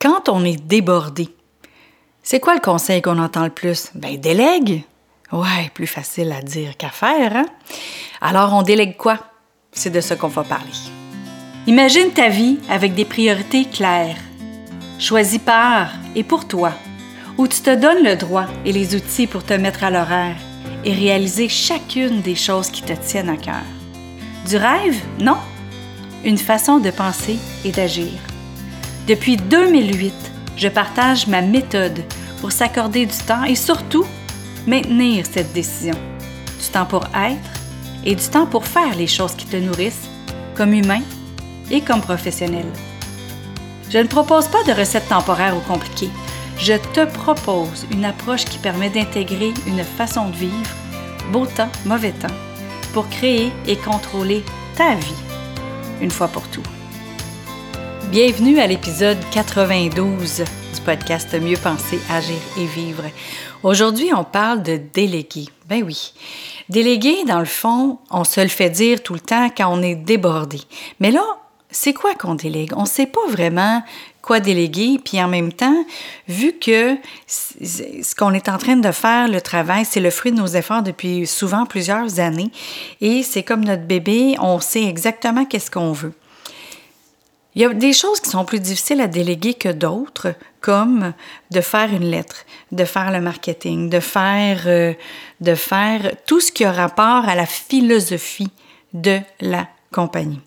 Quand on est débordé, c'est quoi le conseil qu'on entend le plus? Ben, délègue. Ouais, plus facile à dire qu'à faire, hein? Alors, on délègue quoi? C'est de ça qu'on va parler. Imagine ta vie avec des priorités claires, choisies par et pour toi, où tu te donnes le droit et les outils pour te mettre à l'horaire et réaliser chacune des choses qui te tiennent à cœur. Du rêve? Non? Une façon de penser et d'agir. Depuis 2008, je partage ma méthode pour s'accorder du temps et surtout maintenir cette décision. Du temps pour être et du temps pour faire les choses qui te nourrissent, comme humain et comme professionnel. Je ne propose pas de recettes temporaires ou compliquées. Je te propose une approche qui permet d'intégrer une façon de vivre, beau temps, mauvais temps, pour créer et contrôler ta vie, une fois pour tout. Bienvenue à l'épisode 92 du podcast Mieux penser, agir et vivre. Aujourd'hui, on parle de déléguer. Ben oui. Déléguer, dans le fond, on se le fait dire tout le temps quand on est débordé. Mais là, c'est quoi qu'on délègue? On ne sait pas vraiment quoi déléguer, puis en même temps, vu que ce qu'on est en train de faire, le travail, c'est le fruit de nos efforts depuis souvent plusieurs années, et c'est comme notre bébé, on sait exactement qu'est-ce qu'on veut. Il y a des choses qui sont plus difficiles à déléguer que d'autres, comme de faire une lettre, de faire le marketing, de faire, euh, de faire tout ce qui a rapport à la philosophie de la compagnie.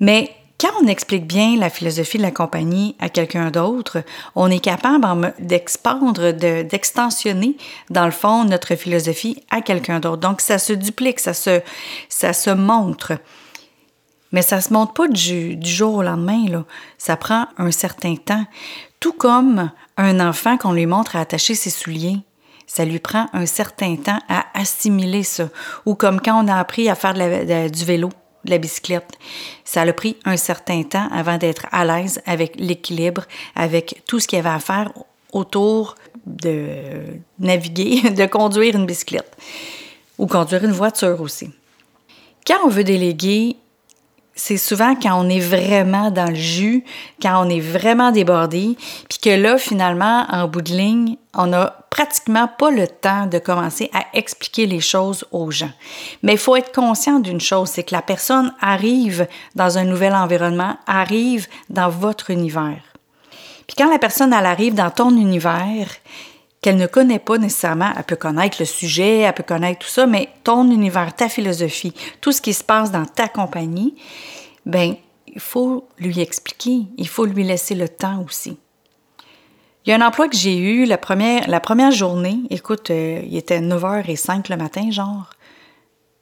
Mais quand on explique bien la philosophie de la compagnie à quelqu'un d'autre, on est capable d'expandre, d'extensionner, dans le fond, notre philosophie à quelqu'un d'autre. Donc, ça se duplique, ça se, ça se montre. Mais ça se montre pas du, du jour au lendemain, là. Ça prend un certain temps. Tout comme un enfant qu'on lui montre à attacher ses souliers. Ça lui prend un certain temps à assimiler ça. Ou comme quand on a appris à faire du vélo de la bicyclette. Ça a pris un certain temps avant d'être à l'aise avec l'équilibre, avec tout ce qu'il y avait à faire autour de naviguer, de conduire une bicyclette ou conduire une voiture aussi. Quand on veut déléguer, c'est souvent quand on est vraiment dans le jus, quand on est vraiment débordé, puis que là, finalement, en bout de ligne, on n'a pratiquement pas le temps de commencer à expliquer les choses aux gens. Mais il faut être conscient d'une chose, c'est que la personne arrive dans un nouvel environnement, arrive dans votre univers. Puis quand la personne, elle arrive dans ton univers, qu'elle ne connaît pas nécessairement, elle peut connaître le sujet, elle peut connaître tout ça, mais ton univers, ta philosophie, tout ce qui se passe dans ta compagnie, ben il faut lui expliquer, il faut lui laisser le temps aussi. Il y a un emploi que j'ai eu la première, journée, écoute, euh, il était 9h05 le matin, genre.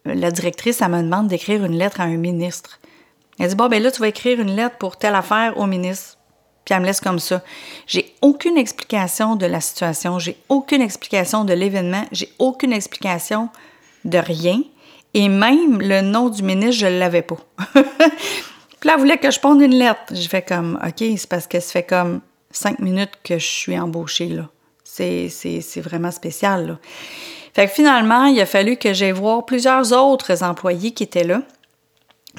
La directrice, elle me demande d'écrire une lettre à un ministre. Elle dit, bon, ben là, tu vas écrire une lettre pour telle affaire au ministre puis elle me laisse comme ça. J'ai aucune explication de la situation, j'ai aucune explication de l'événement, j'ai aucune explication de rien. Et même le nom du ministre, je ne l'avais pas. puis elle voulait que je ponde une lettre. Je fais comme, OK, c'est parce que ça fait comme cinq minutes que je suis embauchée, là. C'est, vraiment spécial, là. Fait que finalement, il a fallu que j'aille voir plusieurs autres employés qui étaient là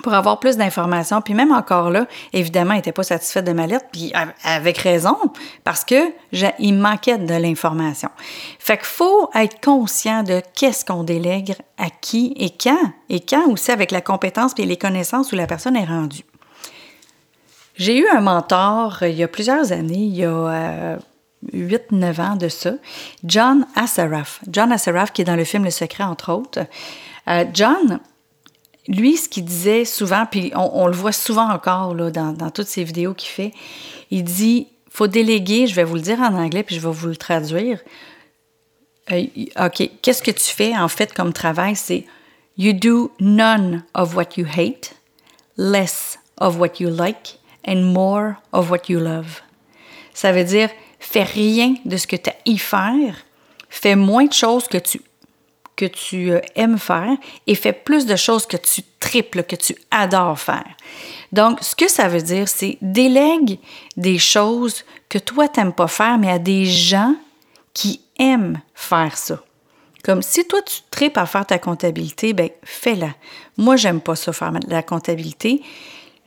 pour avoir plus d'informations. Puis même encore là, évidemment, elle n'était pas satisfaite de ma lettre, puis avec raison, parce que il manquait de l'information. Fait qu'il faut être conscient de qu'est-ce qu'on délègue à qui et quand, et quand aussi avec la compétence et les connaissances où la personne est rendue. J'ai eu un mentor euh, il y a plusieurs années, il y a 8-9 euh, ans de ça, John Assaraf. John Assaraf, qui est dans le film Le Secret, entre autres. Euh, John, lui, ce qu'il disait souvent, puis on, le voit souvent encore là, dans, toutes ces vidéos qu'il fait, il dit faut déléguer, je vais vous le dire en anglais, puis je vais vous le traduire. Euh, OK, qu'est-ce que tu fais en fait comme travail? C'est You do none of what you hate, less of what you like, and more of what you love. Ça veut dire fais rien de ce que tu as y faire, fais moins de choses que tu que tu euh, aimes faire et fais plus de choses que tu triples, que tu adores faire. Donc, ce que ça veut dire, c'est délègue des choses que toi, tu n'aimes pas faire, mais à des gens qui aiment faire ça. Comme si toi, tu tripes à faire ta comptabilité, ben fais-la. Moi, j'aime pas ça faire la comptabilité.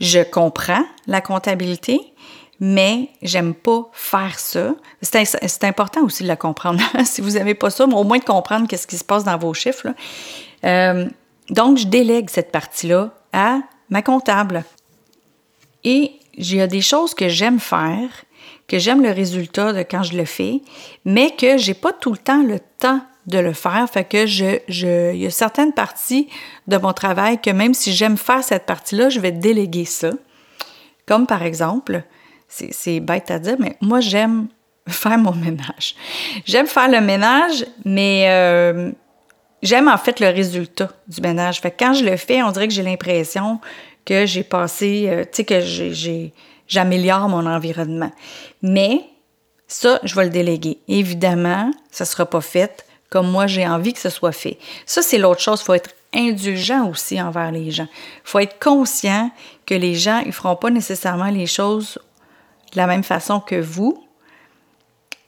Je comprends la comptabilité, mais j'aime pas faire ça. C'est important aussi de le comprendre. si vous n'aimez pas ça, mais au moins de comprendre qu'est-ce qui se passe dans vos chiffres. Euh, donc, je délègue cette partie-là à ma comptable. Et il y a des choses que j'aime faire, que j'aime le résultat de quand je le fais, mais que j'ai pas tout le temps le temps de le faire. Fait que je, il y a certaines parties de mon travail que même si j'aime faire cette partie-là, je vais déléguer ça. Comme par exemple, c'est bête à dire, mais moi j'aime faire mon ménage. J'aime faire le ménage, mais euh, j'aime en fait le résultat du ménage. Fait que quand je le fais, on dirait que j'ai l'impression que j'ai passé, euh, tu sais, que j'améliore mon environnement. Mais ça, je vais le déléguer. Évidemment, ça ne sera pas fait comme moi j'ai envie que ce soit fait. Ça, c'est l'autre chose. Il faut être indulgent aussi envers les gens. Il faut être conscient que les gens, ils ne feront pas nécessairement les choses de la même façon que vous,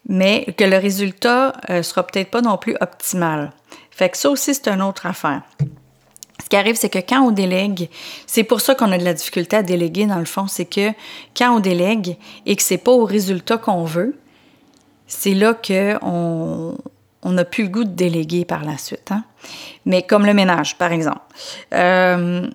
mais que le résultat ne euh, sera peut-être pas non plus optimal. Fait que ça aussi, c'est une autre affaire. Ce qui arrive, c'est que quand on délègue, c'est pour ça qu'on a de la difficulté à déléguer, dans le fond, c'est que quand on délègue et que c'est pas au résultat qu'on veut, c'est là qu'on on n'a plus le goût de déléguer par la suite. Hein. Mais comme le ménage, par exemple. Euh,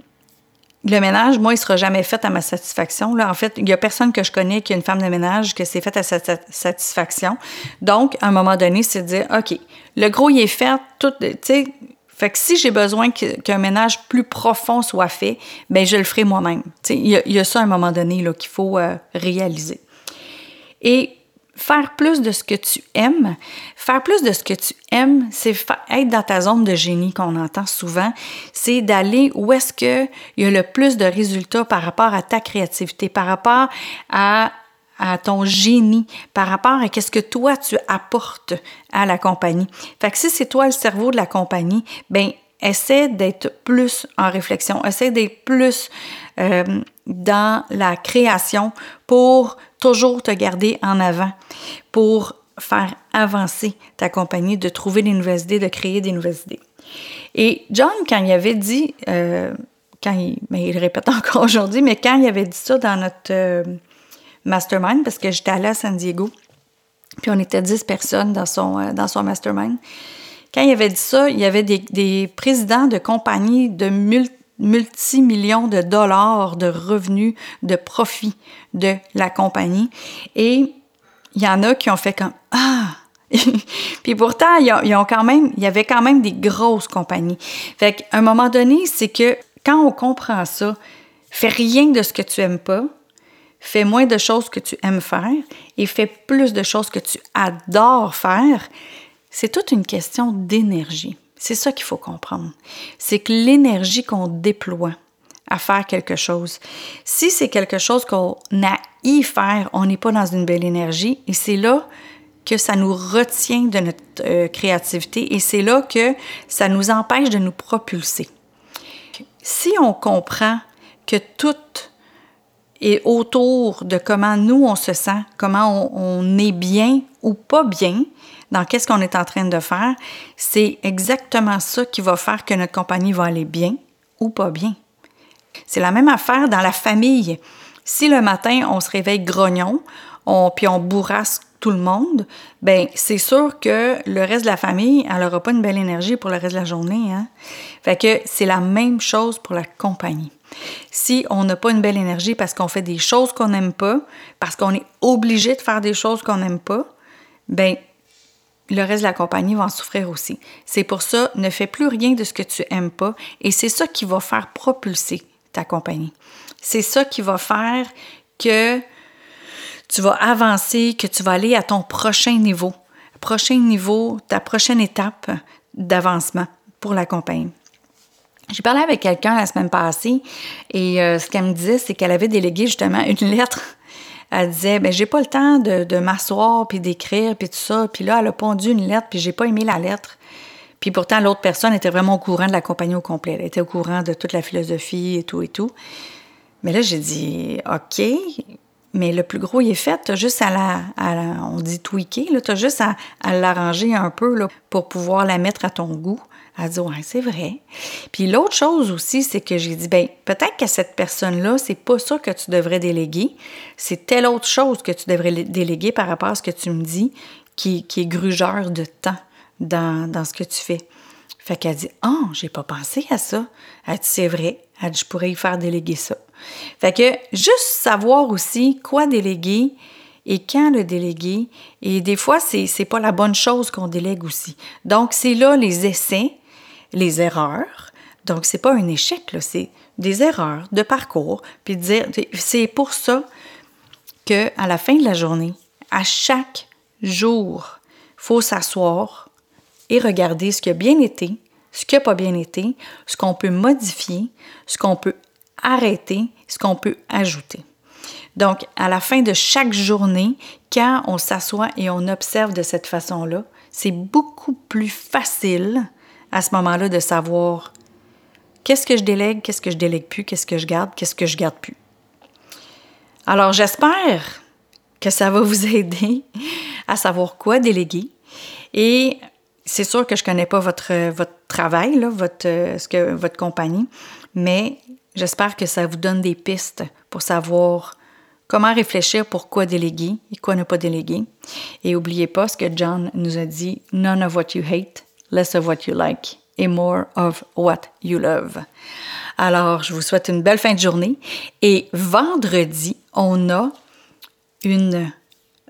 le ménage, moi, il sera jamais fait à ma satisfaction. Là. En fait, il n'y a personne que je connais qui a une femme de ménage que c'est fait à sa satisfaction. Donc, à un moment donné, c'est de dire, OK, le gros, il est fait, tout, tu sais, fait que si j'ai besoin qu'un ménage plus profond soit fait, ben je le ferai moi-même. Il y, y, a ça à un moment donné qu'il faut euh, réaliser. Et faire plus de ce que tu aimes. Faire plus de ce que tu aimes, c'est être dans ta zone de génie qu'on entend souvent. C'est d'aller où est-ce qu'il y a le plus de résultats par rapport à ta créativité, par rapport à, ton génie, par rapport à qu'est-ce que toi tu apportes à la compagnie. Fait que si c'est toi le cerveau de la compagnie, ben essaie d'être plus en réflexion, essaie d'être plus euh, dans la création pour toujours te garder en avant, pour faire avancer ta compagnie, de trouver des nouvelles idées, de créer des nouvelles idées. Et John, quand il avait dit, euh, quand il, mais il le répète encore aujourd'hui, mais quand il avait dit ça dans notre euh, mastermind, parce que j'étais allée à San Diego, puis on était 10 personnes dans son, dans son mastermind, quand il avait dit ça, il y avait des, des présidents de compagnies de multi multimillions de dollars de revenus, de profits de la compagnie. Et il y en a qui ont fait comme Ah! Puis pourtant, ils ont, quand même, il y avait quand même des grosses compagnies. Fait qu'à un moment donné, c'est que quand on comprend ça, fais rien de ce que tu aimes pas, fais moins de choses que tu aimes faire et fais plus de choses que tu adores faire. C'est toute une question d'énergie. C'est ça qu'il faut comprendre. C'est que l'énergie qu'on déploie à faire quelque chose, si c'est quelque chose qu'on a y faire, on n'est pas dans une belle énergie et c'est là que ça nous retient de notre euh, créativité et c'est là que ça nous empêche de nous propulser. Si on comprend que tout est autour de comment nous on se sent, comment on est bien ou pas bien, dans qu'est-ce qu'on est en train de faire, c'est exactement ça qui va faire que notre compagnie va aller bien ou pas bien. C'est la même affaire dans la famille. Si le matin, on se réveille grognon, on, puis on bourrasse tout le monde, ben c'est sûr que le reste de la famille, elle n'aura pas une belle énergie pour le reste de la journée. Hein? Fait que c'est la même chose pour la compagnie. Si on n'a pas une belle énergie parce qu'on fait des choses qu'on n'aime pas, parce qu'on est obligé de faire des choses qu'on n'aime pas, ben le reste de la compagnie va en souffrir aussi. C'est pour ça, ne fais plus rien de ce que tu aimes pas et c'est ça qui va faire propulser ta compagnie. C'est ça qui va faire que tu vas avancer, que tu vas aller à ton prochain niveau, prochain niveau, ta prochaine étape d'avancement pour la compagnie. J'ai parlé avec quelqu'un la semaine passée et euh, ce qu'elle me disait, c'est qu'elle avait délégué justement une lettre elle disait ben j'ai pas le temps de, de m'asseoir puis d'écrire puis tout ça. Puis là elle a pondu une lettre puis j'ai pas aimé la lettre. Puis pourtant l'autre personne était vraiment au courant de la compagnie au complet. Elle était au courant de toute la philosophie et tout et tout. Mais là j'ai dit ok mais le plus gros il est fait. T'as juste à la, on dit tweaker là. T'as juste à, l'arranger un peu pour pouvoir la mettre à ton goût Elle dit, ouais, c'est vrai. Puis l'autre chose aussi, c'est que j'ai dit, ben peut-être que cette personne-là, c'est pas ça que tu devrais déléguer. C'est telle autre chose que tu devrais déléguer par rapport à ce que tu me dis, qui, est grugeur de temps dans, dans ce que tu fais. Fait qu'elle dit, oh, j'ai pas pensé à ça. Elle dit, c'est vrai. Elle dit, je pourrais y faire déléguer ça. Fait que juste savoir aussi quoi déléguer, et quand le déléguer. Et des fois, c'est n'est pas la bonne chose qu'on délègue aussi. Donc, c'est là les essais, les erreurs. Donc, c'est pas un échec, c'est des erreurs de parcours. Puis c'est pour ça que à la fin de la journée, à chaque jour, faut s'asseoir et regarder ce qui a bien été, ce qui n'a pas bien été, ce qu'on peut modifier, ce qu'on peut arrêter, ce qu'on peut ajouter. Donc, à la fin de chaque journée, quand on s'assoit et on observe de cette façon-là, c'est beaucoup plus facile à ce moment-là de savoir qu'est-ce que je délègue, qu'est-ce que je délègue plus, qu'est-ce que je garde, qu'est-ce que je garde plus. Alors, j'espère que ça va vous aider à savoir quoi déléguer. Et c'est sûr que je ne connais pas votre, travail, votre, que, votre compagnie, mais j'espère que ça vous donne des pistes pour savoir Comment réfléchir pour quoi déléguer et quoi ne pas déléguer. Et n'oubliez pas ce que John nous a dit, none of what you hate, less of what you like et more of what you love. Alors, je vous souhaite une belle fin de journée et vendredi, on a une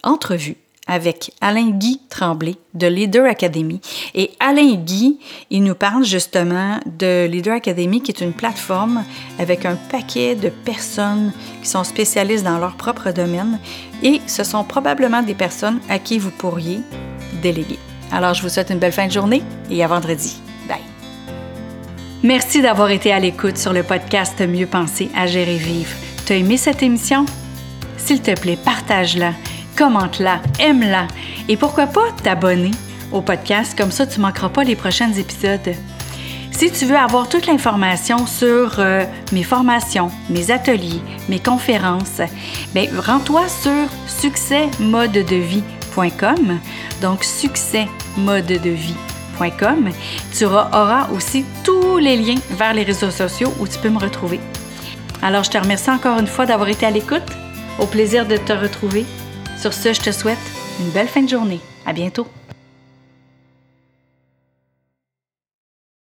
entrevue avec Alain Guy Tremblay de Leader Academy. Et Alain Guy, il nous parle justement de Leader Academy, qui est une plateforme avec un paquet de personnes qui sont spécialistes dans leur propre domaine. Et ce sont probablement des personnes à qui vous pourriez déléguer. Alors, je vous souhaite une belle fin de journée et à vendredi. Bye. Merci d'avoir été à l'écoute sur le podcast Mieux penser, à gérer vivre. T'as aimé cette émission? S'il te plaît, partage-la commente-la, aime-la et pourquoi pas t'abonner au podcast, comme ça tu manqueras pas les prochains épisodes. Si tu veux avoir toute l'information sur euh, mes formations, mes ateliers, mes conférences, ben, rends-toi sur Donc, succèsmodedevie.com. Tu auras aussi tous les liens vers les réseaux sociaux où tu peux me retrouver. Alors, je te remercie encore une fois d'avoir été à l'écoute. Au plaisir de te retrouver sur ce, je te souhaite une belle fin de journée. À bientôt.